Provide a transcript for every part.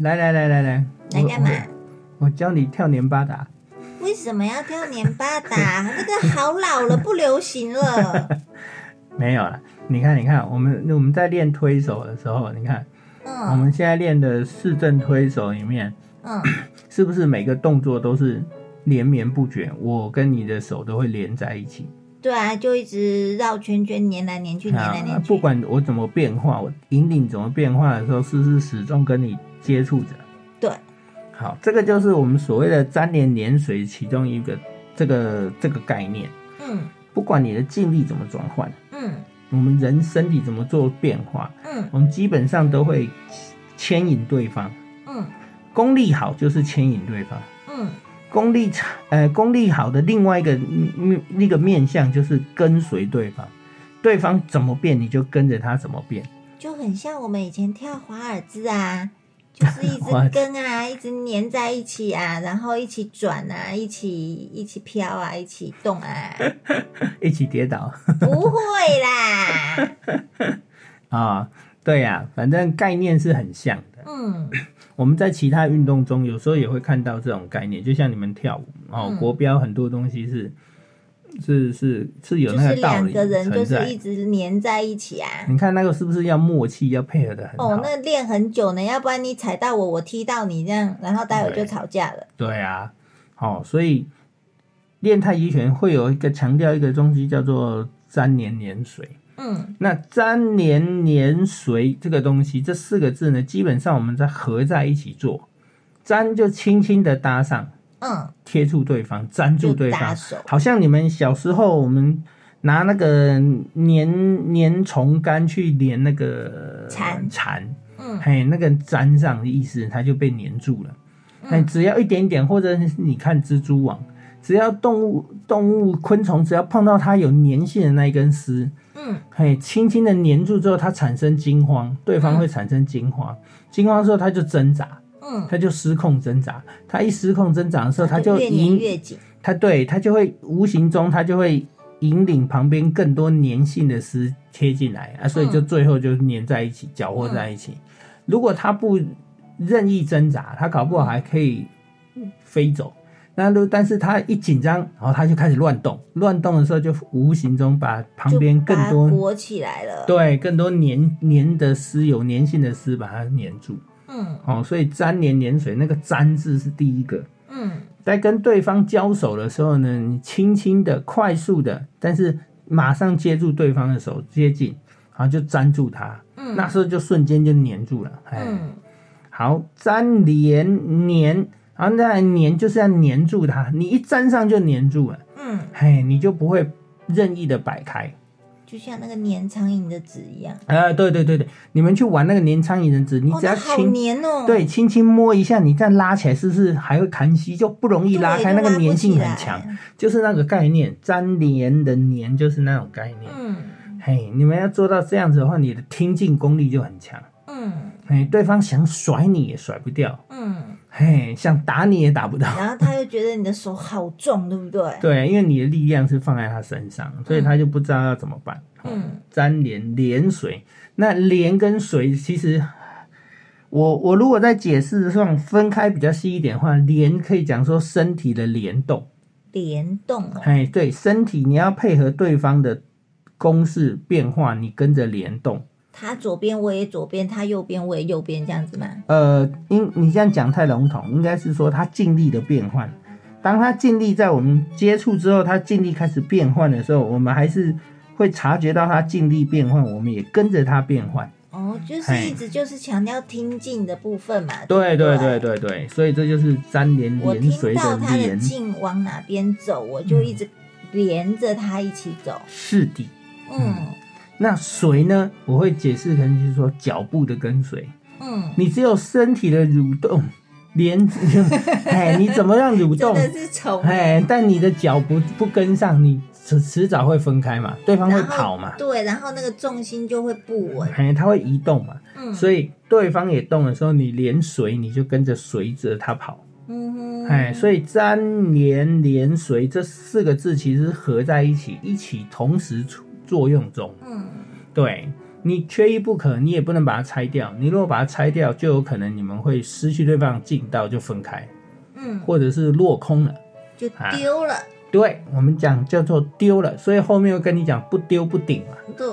来来来来来，来干嘛？我我教你跳年巴达。为什么要跳年巴达？那个好老了，不流行了。没有了，你看，你看，我们我们在练推手的时候，你看，嗯我嗯们现在练的四正推手里面，嗯，是不是每个动作都是连绵不绝？我跟你的手都会连在一起，对啊，就一直绕圈圈，粘来粘去，粘来粘去。不管我怎么变化，我引领怎么变化的时候，是不是始终跟你接触着？对，好，这个就是我们所谓的粘连粘水其中一个这个这个概念。嗯不管你的劲力怎么转换，嗯我们人身体怎么做变化，嗯我们基本上都会牵引对方。嗯功力好就是牵引对方，嗯，功力差呃功力好的另外一个面那个面相就是跟随对方，对方怎么变你就跟着他怎么变。就很像我们以前跳华尔兹啊，就是一直跟啊，一直粘在一起啊，然后一起转啊，一起一起飘啊，一起动啊，一起跌倒不会啦。啊，对呀、反正概念是很像的。嗯我们在其他运动中有时候也会看到这种概念，就像你们跳舞哦，嗯国标很多东西是是是是有就是那个道理两个人就。是一直粘在一起啊。你看那个是不是要默契，要配合的很好？哦，那练很久呢，要不然你踩到我，我踢到你，这样，然后待会就吵架了。对啊，哦、所以练太极拳会有一个强调一个东西叫做粘连连随。嗯。那粘连粘随这个东西，这四个字呢，基本上我们在合在一起做，粘就轻轻的搭上，嗯，贴住对方，粘住对方，好像你们小时候我们拿那个粘粘虫干去粘那个蝉蝉，嗯。嘿，那个粘上的意思，它就被粘住了。那、嗯只要一点点，或者是你看蜘蛛网，只要动物、动物、昆虫，只要碰到它有粘性的那一根丝，嗯嘿，轻轻的粘住之后，它产生惊慌，对方会产生惊慌，惊慌之后它就挣扎，嗯，它就失控挣扎，它一失控挣扎的时候，它就越粘越紧。它对它就会无形中它就会引领旁边更多粘性的丝贴进来啊，所以就最后就粘在一起，搅和在一起。如果它不任意挣扎，它搞不好还可以飞走。那如但是他一紧张，然后他就开始乱动，乱动的时候就无形中把旁边更多裹起来了。，对更多粘粘的丝有粘性的丝把它粘住。嗯哦，所以粘连粘水那个粘字是第一个。嗯在跟对方交手的时候呢，你轻轻的、快速的，但是马上接住对方的手，接近，然后就粘住他，嗯，那时候就瞬间就粘住了。哎，嗯好，粘连粘，然后再来粘就是要粘住它，你一粘上就粘住了，嗯，嘿，你就不会任意的摆开。就像那个粘苍蝇的纸一样。啊，对对对对，你们去玩那个粘苍蝇的纸，你哦，只要轻、粘哦。对，轻轻摸一下，你再拉起来，是不是还会弹吸，就不容易，拉开？那个粘性很强。。就是那个概念，粘连的粘就是那种概念。嗯嘿，你们要做到这样子的话，你的听劲功力就很强。嗯嘿，对方想甩你也甩不掉，嗯，嘿，想打你也打不到。然后他又觉得你的手好重，对不对？对，因为你的力量是放在他身上，所以他就不知道要怎么办。嗯粘连连水，那连跟水其实。我我如果在解释上分开比较细一点的话，连可以讲说身体的联动，联动哦。哎，对，身体你要配合对方的公式变化，你跟着联动。他左边我也左边，他右边我也右边，这样子吗？呃，因你这样讲太笼统，应该是说他尽力的变换。当他尽力在我们接触之后，他尽力开始变换的时候，我们还是会察觉到他尽力变换，我们也跟着他变换。哦，就是一直就是强调听进的部分嘛。对对对对对对，所以这就是粘连连随的连随到他的连，劲往哪边走，我就一直连着他一起走。是的。嗯那随呢？我会解释，可能就是说脚步的跟随。嗯，你只有身体的蠕动连，哎，你怎么样蠕动？真的是虫。哎，但你的脚不不跟上，你迟迟早会分开嘛，对方会跑嘛，对，然后那个重心就会不稳。哎，他会移动嘛，嗯，所以对方也动的时候，你连随你就跟着随着他跑，嗯哼，哎，所以粘连连随这四个字其实合在一起，一起同时出作用中，嗯对。你缺一不可，你也不能把它拆掉。你如果把它拆掉，就有可能你们会失去对方的劲道，就分开，嗯，或者是落空了。就丢了。对我们讲叫做丢了，所以后面会跟你讲不丢不顶嘛。对，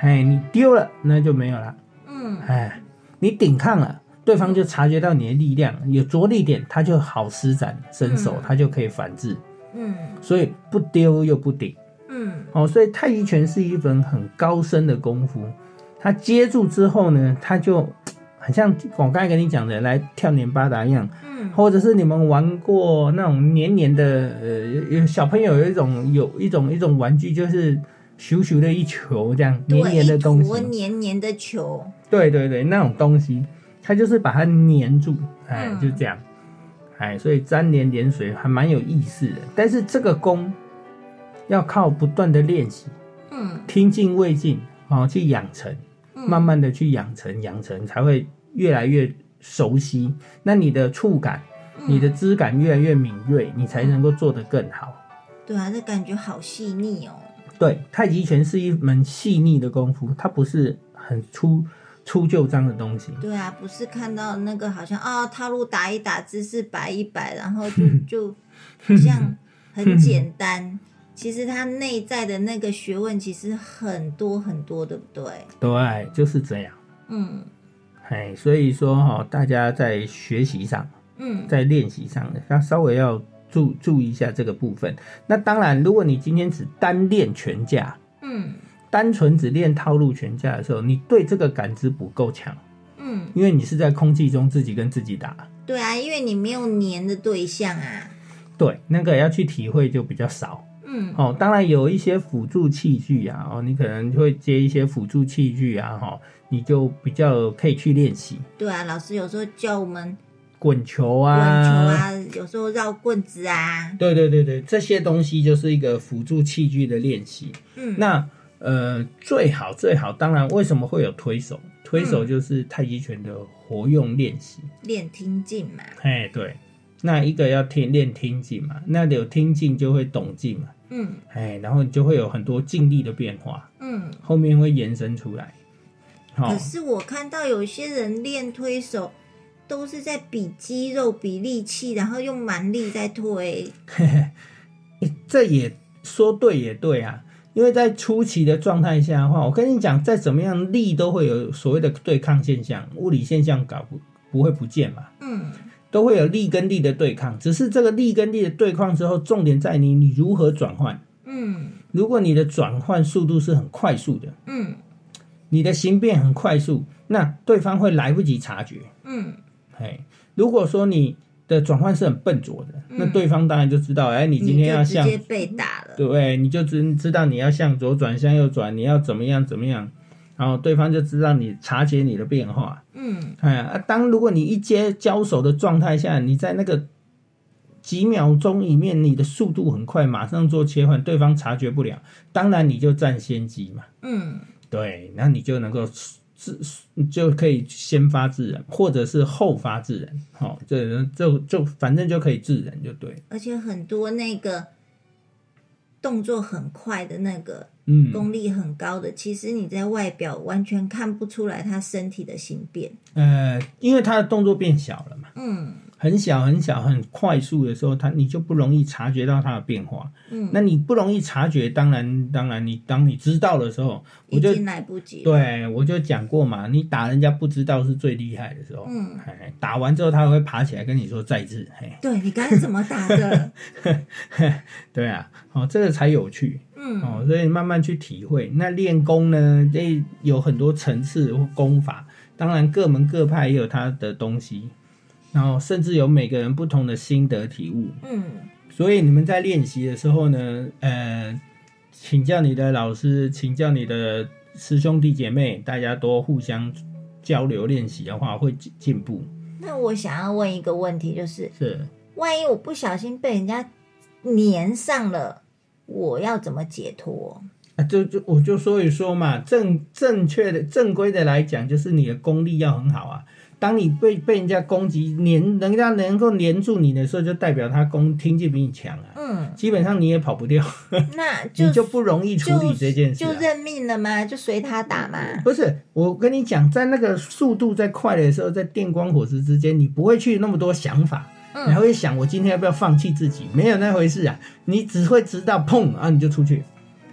哎，你丢了那就没有了。嗯哎，你顶抗了，对方就察觉到你的力量有着力点，他就好施展身手，嗯他就可以反制。嗯所以不丢又不顶嗯哦，所以太极拳是一门很高深的功夫。他接住之后呢，他就很像我刚才跟你讲的来跳年八达一样，嗯或者是你们玩过那种黏黏的，呃，有小朋友有一种有一种一种玩具，就是咻咻的一球这样黏，黏的东西，黏黏的球。对对对，那种东西，它就是把它黏住，哎，嗯就这样，哎，所以粘连连水还蛮有意思的。但是这个功要靠不断的练习，嗯听进未尽，哦，去养成，嗯，慢慢的去养成，养成才会越来越熟悉。那你的触感。嗯你的知感越来越敏锐，你才能够做得更好。对啊，这感觉好细腻哦。对，太极拳是一门细腻的功夫，它不是很粗粗就章的东西。对啊，不是看到那个好像啊、套路打一打，姿势摆一摆，然后就 就好像很简单。其实它内在的那个学问其实很多很多，对不对？对，就是这样。嗯哎，所以说哈、大家在学习上，嗯在练习上，要稍微要注注意一下这个部分。那当然，如果你今天只单练拳架，嗯单纯只练套路拳架的时候，你对这个感知不够强，嗯，因为你是在空气中自己跟自己打。对啊，因为你没有粘的对象啊。对，那个要去体会就比较少。嗯哦，当然有一些辅助器具啊，哦，你可能会接一些辅助器具啊，哈、你就比较可以去练习对啊，老师有时候教我们滚球啊滚啊，球啊，有时候绕棍子啊。对对对对，这些东西就是一个辅助器具的练习。嗯，那呃，最好最好，当然为什么会有推手？推手就是太极拳的活用练习。练听劲嘛。哎，对，那一个要听练听劲嘛，那有听劲就会懂劲嘛，嗯哎，然后你就会有很多静力的变化，嗯。后面会延伸出来。好、可是我看到有些人练推手，都是在比肌肉、比力气，然后用蛮力在推。这也说对也对啊，因为在初期的状态下的话，我跟你讲，再怎么样力都会有所谓的对抗现象，物理现象搞不不会不见嘛，嗯都会有力跟力的对抗，只是这个力跟力的对抗之后，重点在你你如何转换。嗯如果你的转换速度是很快速的，嗯你的形变很快速，那对方会来不及察觉。嗯嘿，如果说你的转换是很笨拙的，那对方当然就知道，哎，你今天要向直接被打了。对？你就知知道你要向左转，向右转，你要怎么样怎么样，然后对方就知道你察觉你的变化。嗯哎啊，当如果你一接交手的状态下，你在那个几秒钟里面，你的速度很快，马上做切换，对方察觉不了，当然你就占先机嘛。嗯对，那你就能够自就可以先发制人，或者是后发制人。好、这就就反正就可以制人就对。而且很多那个动作很快的那个嗯，功力很高的，其实你在外表完全看不出来他身体的形变。呃，因为他的动作变小了嘛。嗯很小很小很快速的时候，他你就不容易察觉到他的变化。嗯，那你不容易察觉，当然当然你当你知道的时候，我就已经来不及了。对我就讲过嘛，你打人家不知道是最厉害的时候。嗯，哎，打完之后他会爬起来跟你说再治。嘿，对你刚才怎么打的？对啊，哦，这个才有趣。嗯哦，所以慢慢去体会。那练功呢，这有很多层次或功法，当然各门各派也有它的东西，然后甚至有每个人不同的心得体悟。嗯所以你们在练习的时候呢，呃，请教你的老师，请教你的师兄弟姐妹，大家多互相交流练习的话，会进进步。那我想要问一个问题，就是是，万一我不小心被人家粘上了，我要怎么解脱？啊，就就我就所以说嘛，正正确的正规的来讲，就是你的功力要很好啊。当你被被人家攻击黏，人家能够黏住你的时候，就代表他攻听劲比你强啊。嗯，基本上你也跑不掉，那就 你就不容易处理这件事、啊。就认命了吗？就随他打嘛。不是，我跟你讲，在那个速度在快的时候，在电光火石之间，你不会去那么多想法，嗯你还会想我今天要不要放弃自己？没有那回事啊，你只会知道碰啊，你就出去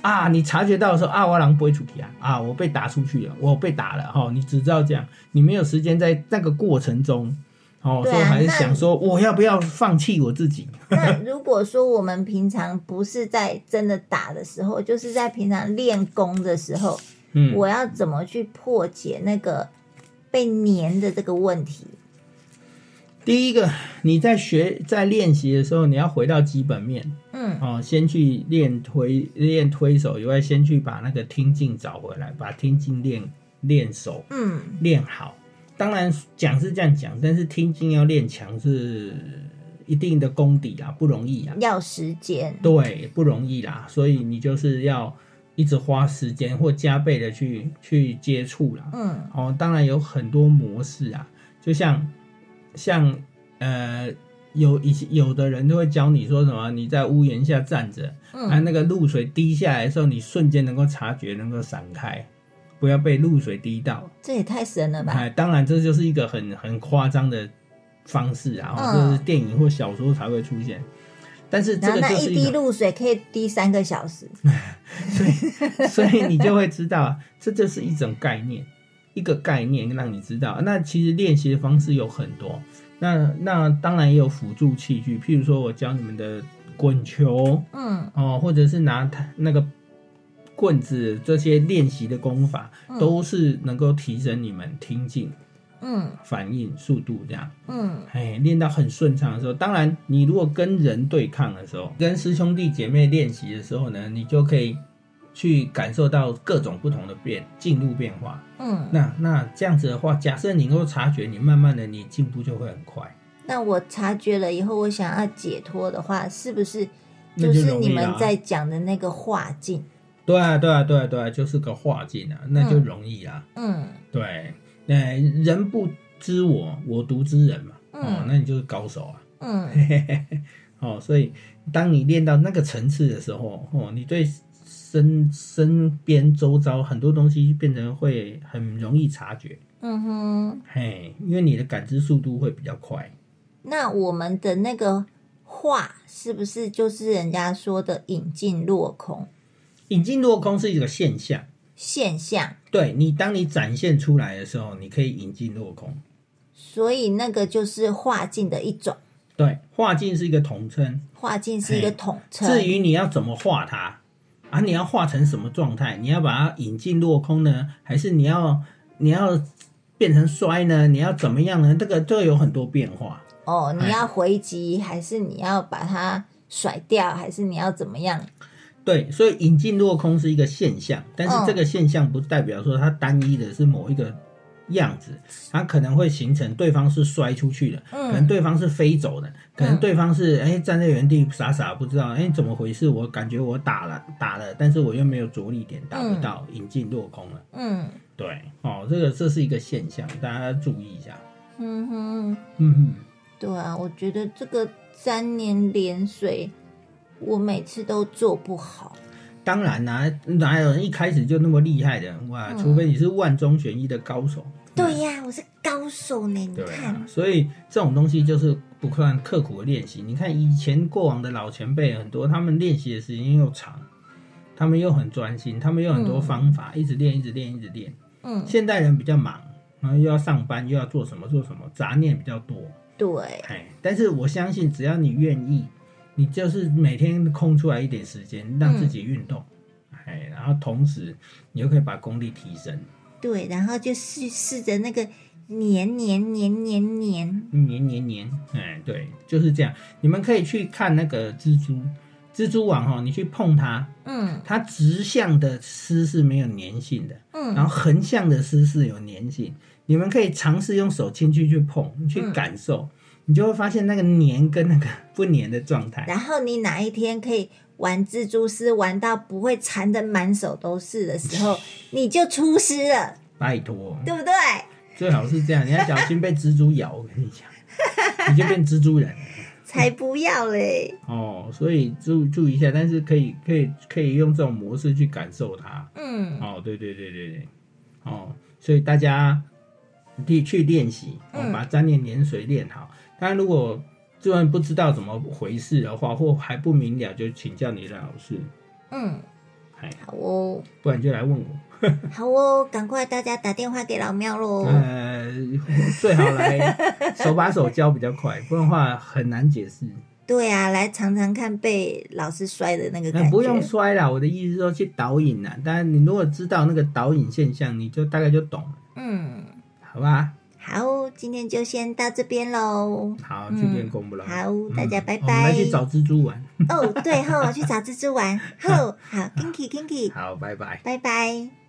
啊，你察觉到的时候啊，我狼不会出去啊，啊，我被打出去了，我被打了哈、你只知道这样，你没有时间在那个过程中。哦，对啊所以还是想说，我要不要放弃我自己？那如果说我们平常不是在真的打的时候，就是在平常练功的时候，嗯，我要怎么去破解那个被粘的这个问题？第一个，你在学在练习的时候，你要回到基本面，嗯哦，先去练推练推手以外，先去把那个听劲找回来，把听劲练练手嗯练好。当然讲是这样讲，但是听劲要练强是一定的功底啦，不容易啊。要时间。对，不容易啦，所以你就是要一直花时间或加倍的去去接触啦。嗯哦，当然有很多模式啊，就像像呃，有一些有的人就会教你说什么，你在屋檐下站着，啊，嗯那个露水滴下来的时候，你瞬间能够察觉，能够闪开，不要被露水滴到。这也太神了吧！哎，当然这就是一个很很夸张的方式啊，嗯这是电影或小说才会出现。但是这个那一滴就是一种，露水可以滴三个小时。所以所以你就会知道啊，这就是一种概念，一个概念让你知道。那其实练习的方式有很多，那那当然也有辅助器具，譬如说我教你们的滚球嗯。哦，或者是拿那个棍子这些练习的功法，嗯。都是能够提升你们听劲、嗯。反应速度这样。嗯。哎，练到很顺畅的时候，当然你如果跟人对抗的时候，跟师兄弟姐妹练习的时候呢，你就可以去感受到各种不同的变进入变化。嗯。那那这样子的话，假设你能够察觉，你慢慢的你进步就会很快。那我察觉了以后，我想要解脱的话，是不是就就是你们在讲的那个化境？对啊，对啊，对啊，对啊，就是个化境啊，那就容易啊。嗯对，那人不知我，我独知人嘛。哦嗯，那你就是高手啊。嗯 哦，所以当你练到那个层次的时候，哦，你对身身边周遭很多东西变成会很容易察觉，嗯哼。嘿，因为你的感知速度会比较快。那我们的那个化是不是就是人家说的引进落空引进落空是一个现象，现象？对你，当你展现出来的时候，你可以引进落空。所以那个就是化境的一种，对，化境是一个统称，化境是一个统称。至于你要怎么画它啊，你要化成什么状态？你要把它引进落空呢，还是你要你要变成衰呢？你要怎么样呢？这个这个有很多变化。哦，哎你要回击，还是你要把它甩掉，还是你要怎么样？对，所以引进落空是一个现象，但是嗯这个现象不代表说它单一的是某一个样子，它可能会形成对方是摔出去的，嗯可能对方是飞走的，可能对方是哎站在原地傻傻不知道哎怎么回事，我感觉我打了打了，但是我又没有着力点打不到，引进落空了。嗯对，哦，这个这是一个现象，大家注意一下。嗯哼，嗯哼。对啊，我觉得这个三年连水，我每次都做不好。当然啦、哪有人一开始就那么厉害的？哇，嗯除非你是万中选一的高手。对呀、我是高手呢，你对看啊，，所以这种东西就是不断刻苦的练习。你看以前过往的老前辈很多，他们练习的时间又长，他们又很专心，他们有很多方法，一直练，一直练，一直练。嗯，现代人比较忙，然后又要上班，又要做什么做什么，杂念比较多。对，哎，但是我相信，只要你愿意，你就是每天空出来一点时间，让自己运动，哎，然后同时你又可以把功力提升，对，然后就试试着那个黏黏黏黏黏黏黏黏，哎，对，就是这样。你们可以去看那个蜘蛛，蜘蛛网哈，你去碰它，嗯。它直向的丝是没有粘性的，嗯。然后横向的丝是有粘性。你们可以尝试用手轻轻去碰，去嗯。感受，你就会发现那个黏跟那个不粘的状态。然后你哪一天可以玩蜘蛛丝玩到不会缠的满手都是的时候，你就出师了，拜托，对不对？最好是这样，你要小心被蜘蛛咬。我跟你讲，你就变蜘蛛人才不要嘞！哦。所以注注意一下，但是可以可以可以用这种模式去感受它。嗯哦，对对对对对，哦，所以大家去去练习，把粘连连水练好。当然，如果就算不知道怎么回事的话，或还不明了，就请教你的老师，嗯，哎，好哦，不然就来问我。好哦，赶快大家打电话给老喵喽！呃，最好来手把手教比较快，不然的话很难解释。对啊，来尝尝看被老师摔的那个感觉。那不用摔啦，我的意思是说去导引啦。当然，你如果知道那个导引现象，你就大概就懂了，嗯，好吧？好，今天就先到这边喽。好，今天公布了。好，大家拜拜我们。去找蜘蛛玩。哦，对吼，去找蜘蛛玩。好，好，Kinky Kinky，好，拜拜。拜拜。